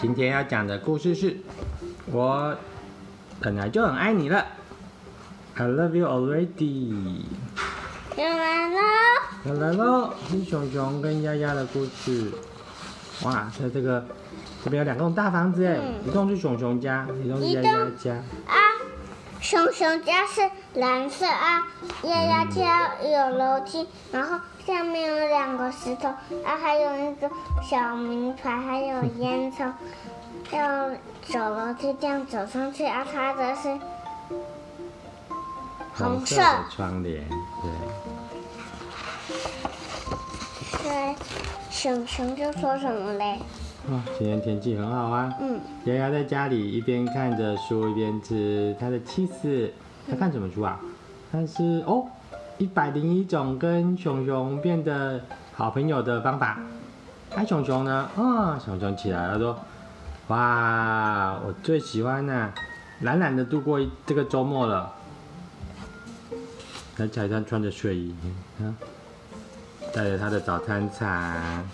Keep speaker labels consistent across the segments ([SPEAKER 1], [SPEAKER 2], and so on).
[SPEAKER 1] 今天要讲的故事是，我本来就很爱你了，I love you already。
[SPEAKER 2] 要来喽，
[SPEAKER 1] 要来喽！是熊熊跟丫丫的故事。哇，在这个这边有两栋大房子哎，一栋是熊熊家，一栋是丫丫家。
[SPEAKER 2] 啊，熊熊家是蓝色啊，丫丫家有楼梯，嗯、然后下面有两个石头啊，还有那个小名牌，还有烟囱，要走楼梯这样走上去啊。它的是红色，的
[SPEAKER 1] 窗帘，对。
[SPEAKER 2] 对，熊熊就说什么嘞？
[SPEAKER 1] 哇，今天天气很好啊。嗯。丫丫在家里一边看着书，一边吃她的起司。她看什么书啊？她是哦，一百零一种跟熊熊变得好朋友的方法。哎，熊熊呢？啊、哦，熊熊起来了，说：“哇，我最喜欢呢、啊，懒懒的度过这个周末了。”他彩上穿着睡衣，啊。带着他的早餐铲，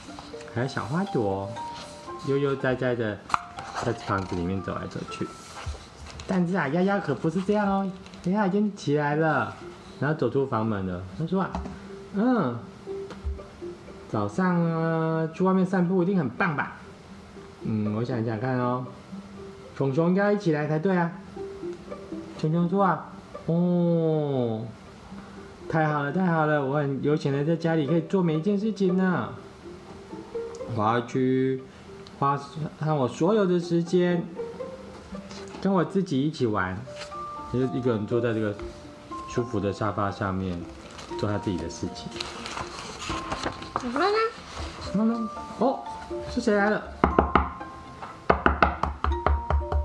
[SPEAKER 1] 还有小花朵，悠悠哉哉的在房子里面走来走去。但是啊，丫丫可不是这样哦，丫丫已经起来了，然后走出房门了。他说啊，嗯，早上啊去外面散步一定很棒吧？嗯，我想想看哦，熊熊应该一起来才对啊。熊熊说啊，哦。太好了，太好了！我很悠闲的在家里可以做每一件事情呢。我要去花上我所有的时间，跟我自己一起玩，就一个人坐在这个舒服的沙发下面，做他自己的事情。
[SPEAKER 2] 怎么了呢？
[SPEAKER 1] 怎么了？哦，是谁来了？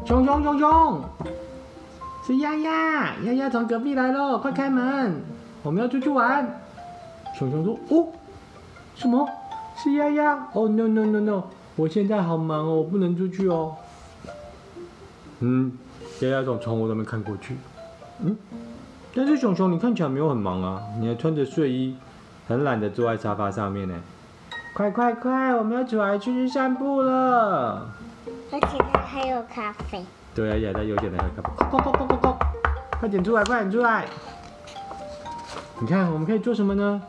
[SPEAKER 1] 熊熊熊熊，是丫丫，丫丫从隔壁来喽，快开门！我们要出去玩，熊熊说：“哦，什么？是丫丫？哦、oh,，no no no no，我现在好忙哦，我不能出去哦。”嗯，丫丫从窗户那边看过去，嗯，但是熊熊你看起来没有很忙啊，你还穿着睡衣，很懒得坐在沙发上面呢。快快快，我们要出来出去散步了。
[SPEAKER 2] 而且他还有咖啡。
[SPEAKER 1] 对啊，丫丫有点来喝咖啡，快快快快快，快点出来，快点出来。你看，我们可以做什么呢？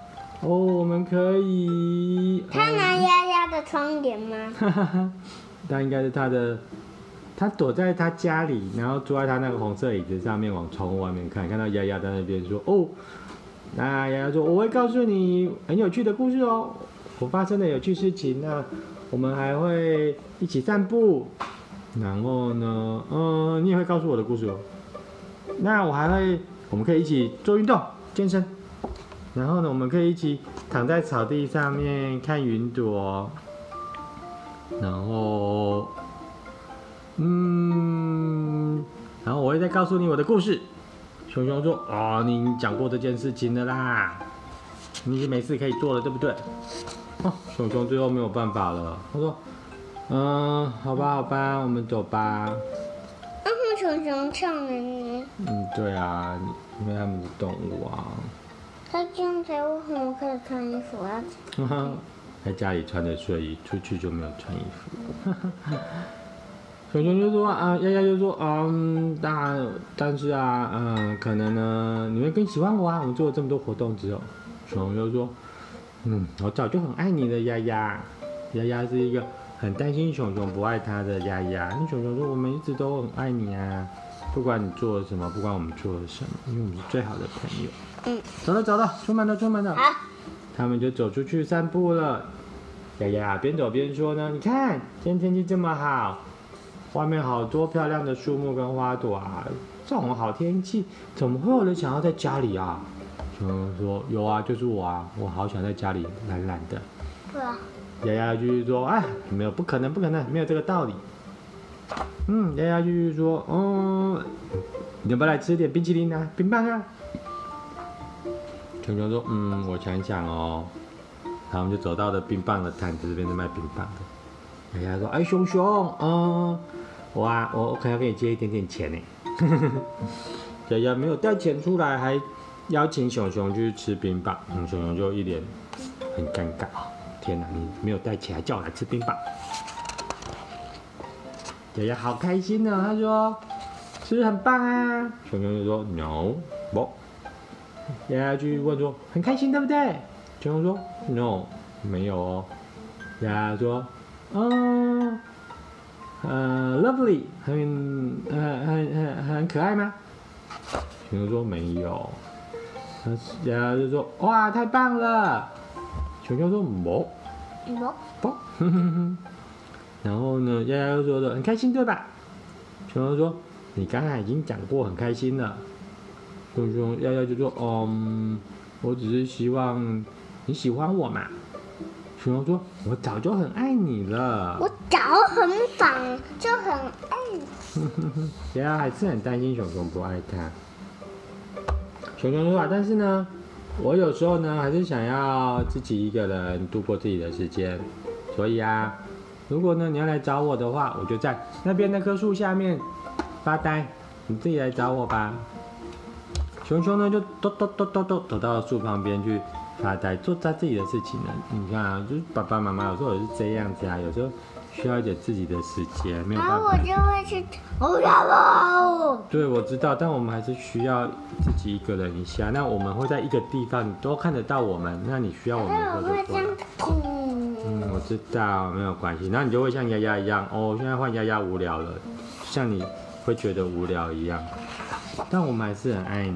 [SPEAKER 1] 哦，我们可以。
[SPEAKER 2] 他拿丫丫的窗帘吗？哈哈哈，
[SPEAKER 1] 他应该是他的，他躲在他家里，然后坐在他那个红色椅子上面，往窗户外面看，看到丫丫在那边说：“哦，那丫丫说，我会告诉你很有趣的故事哦，我发生的有趣事情。那我们还会一起散步，然后呢，嗯，你也会告诉我的故事哦。那我还会，我们可以一起做运动，健身。”然后呢，我们可以一起躺在草地上面看云朵。然后，嗯，然后我会再告诉你我的故事。熊熊说：“哦，你讲过这件事情的啦，你没事可以做了，对不对？”哦，熊熊最后没有办法了，他说：“嗯，好吧，好吧，我们走吧。”
[SPEAKER 2] 为什么熊熊唱了呢？
[SPEAKER 1] 嗯，对啊，因为他们是动物啊。
[SPEAKER 2] 他这样才为什么可以穿衣服啊？
[SPEAKER 1] 在家里穿着睡衣，出去就没有穿衣服。熊熊就说啊，丫丫就说嗯，但但是啊，嗯，可能呢，你会更喜欢我啊。我们做了这么多活动之后，熊熊就说，嗯，我早就很爱你的丫丫。丫丫是一个很担心熊熊不爱他的丫丫。那熊熊说，我们一直都很爱你啊，不管你做了什么，不管我们做了什么，因为我们是最好的朋友。嗯，走了走了，出门了出门了。好，他们就走出去散步了。丫丫边走边说呢：“你看，今天天气这么好，外面好多漂亮的树木跟花朵啊！这种好天气，怎么会有人想要在家里啊？”熊熊说：“有啊，就是我啊，我好想在家里懒懒的。”对啊。丫丫继续说：“哎，没有，不可能，不可能，没有这个道理。”嗯，丫丫继续说：“嗯，你要不要来吃点冰淇淋啊，冰棒啊？”熊熊说：“嗯，我想想哦。”然后我们就走到了冰棒的摊子这边，在卖冰棒的。丫丫说：“哎，熊熊，嗯，我啊，我可能要给你借一点点钱呢。”丫丫没有带钱出来，还邀请熊熊去吃冰棒。熊熊就一脸很尴尬。天哪，你没有带钱，还叫我来吃冰棒？丫丫好开心呢、哦，他说是不是很棒啊？熊熊就说 no 不。丫丫继续问说很开心对不对？熊熊说 no 没有哦。丫丫说嗯呃 lovely 很很很很很可爱吗？熊熊说没有。丫丫就说哇太棒了。熊熊说不
[SPEAKER 2] 不
[SPEAKER 1] 不。然后呢，丫丫又说的很开心，对吧？熊熊说：“你刚才已经讲过很开心了。”熊熊丫丫就说：“嗯，我只是希望你喜欢我嘛。”熊熊说：“我早就很爱你了。”
[SPEAKER 2] 我早很早就很爱你。
[SPEAKER 1] 丫丫还是很担心熊熊不爱他。熊熊说：“啊，但是呢，我有时候呢，还是想要自己一个人度过自己的时间，所以啊。”如果呢，你要来找我的话，我就在那边那棵树下面发呆，你自己来找我吧。熊熊呢就咚咚咚咚咚走到树旁边去发呆，做他自己的事情呢。你看啊，就是爸爸妈妈有时候也是这样子啊，有时候需要一点自己的时间，没有办法。
[SPEAKER 2] 然后我就会去，我要哦。
[SPEAKER 1] 对，我知道，但我们还是需要自己一个人一下。那我们会在一个地方，你都看得到我们。那你需要我们的时候就过来。嗯，我知道，没有关系。那你就会像丫丫一样哦。现在换丫丫无聊了，像你会觉得无聊一样。但我们还是很爱你。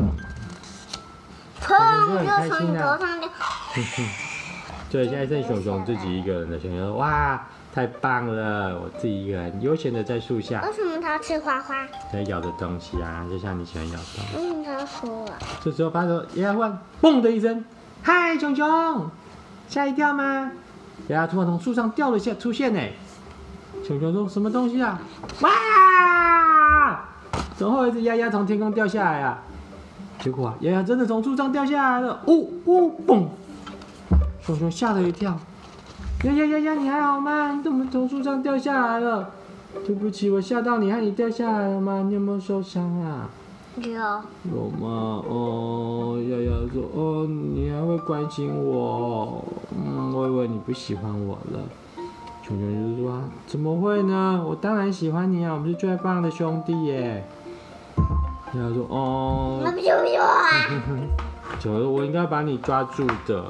[SPEAKER 2] 砰！就从头上掉。
[SPEAKER 1] 对，现在剩熊熊自己一个人的。熊熊说：“哇，太棒了！我自己一个人悠闲的在树下。”
[SPEAKER 2] 为什么它吃花花？
[SPEAKER 1] 在咬的东西啊，就像你喜欢咬东西。
[SPEAKER 2] 嗯，它说。
[SPEAKER 1] 这时候发出丫丫换，嘣的一声，嗨，熊熊，吓一跳吗？丫丫突然从树上掉了下，出现呢。熊熊说：“什么东西啊？”哇！怎么会有一只丫丫从天空掉下来啊？结果啊，丫丫真的从树上掉下来了。呜呜嘣！熊熊吓了一跳。丫丫丫丫，你还好吗？你怎么从树上掉下来了？对不起，我吓到你，害你掉下来了吗？你有没有受伤啊？
[SPEAKER 2] 有。
[SPEAKER 1] 有吗？哦，丫丫说：“哦，你还会关心我？嗯，我以为你不喜欢我了。”熊熊就说：“怎么会呢？我当然喜欢你啊，我们是最棒的兄弟耶。”丫丫说：“哦。”那不就有啊？熊熊说：“我应该把你抓住的。”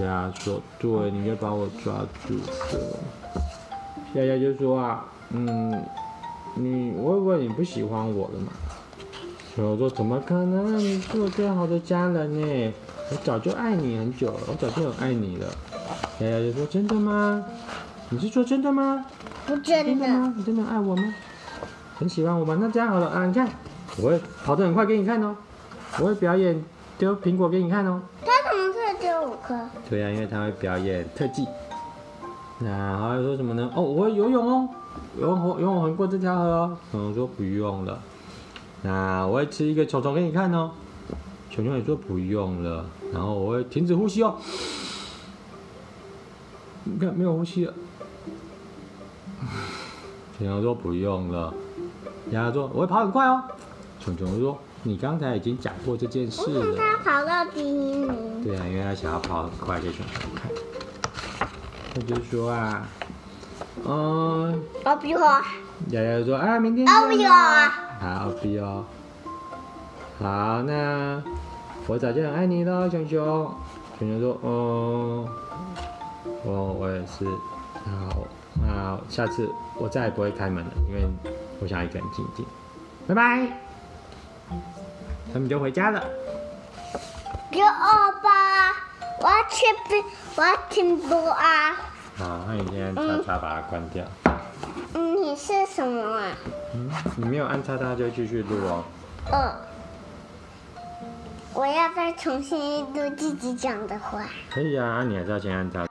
[SPEAKER 1] 丫丫说：“对，你应该把我抓住的。”丫丫就说：“啊，嗯，你我以为你不喜欢我了嘛？”熊熊说：“怎么可能？你是我最好的家人呢！我早就爱你很久了，我早就很爱你了。”丫丫就说：“真的吗？你是说真的吗？
[SPEAKER 2] 不真的。
[SPEAKER 1] 真的吗？你真的爱我吗？很喜欢我吗？那这样好了啊，你看，我会跑得很快给你看哦，我会表演丢苹果给你看哦。
[SPEAKER 2] 他怎么可以丢五颗？
[SPEAKER 1] 对呀、啊，因为他会表演特技。那还要说什么呢？哦，我会游泳哦，游泳游泳横过这条河哦。熊熊说不用了。那我会吃一个球虫给你看哦。熊熊也说不用了。然后我会停止呼吸哦。你看没有呼吸了。熊熊说不用了。丫丫说我会跑很快哦。熊熊说你刚才已经讲过这件事了。
[SPEAKER 2] 他跑到第一名。
[SPEAKER 1] 对啊，因为他想要跑很快给熊熊看。他就说啊，嗯。
[SPEAKER 2] 我比哦。
[SPEAKER 1] 丫丫说啊，明天。
[SPEAKER 2] 我比哦。
[SPEAKER 1] 好，比哦。好，那我早就很爱你了，熊熊。熊熊说：“哦，我我也是。好，那下次我再也不会开门了，因为我想一个人静静。拜拜。”他们就回家了。
[SPEAKER 2] 给我吧，我要去听，我要听歌啊。
[SPEAKER 1] 好，那你先叉叉把它关掉。
[SPEAKER 2] 嗯，你是什么啊？
[SPEAKER 1] 嗯，你没有按叉叉就继续录哦。
[SPEAKER 2] 嗯，我要再重新录自己讲的话。
[SPEAKER 1] 可以啊，你还是要先按叉。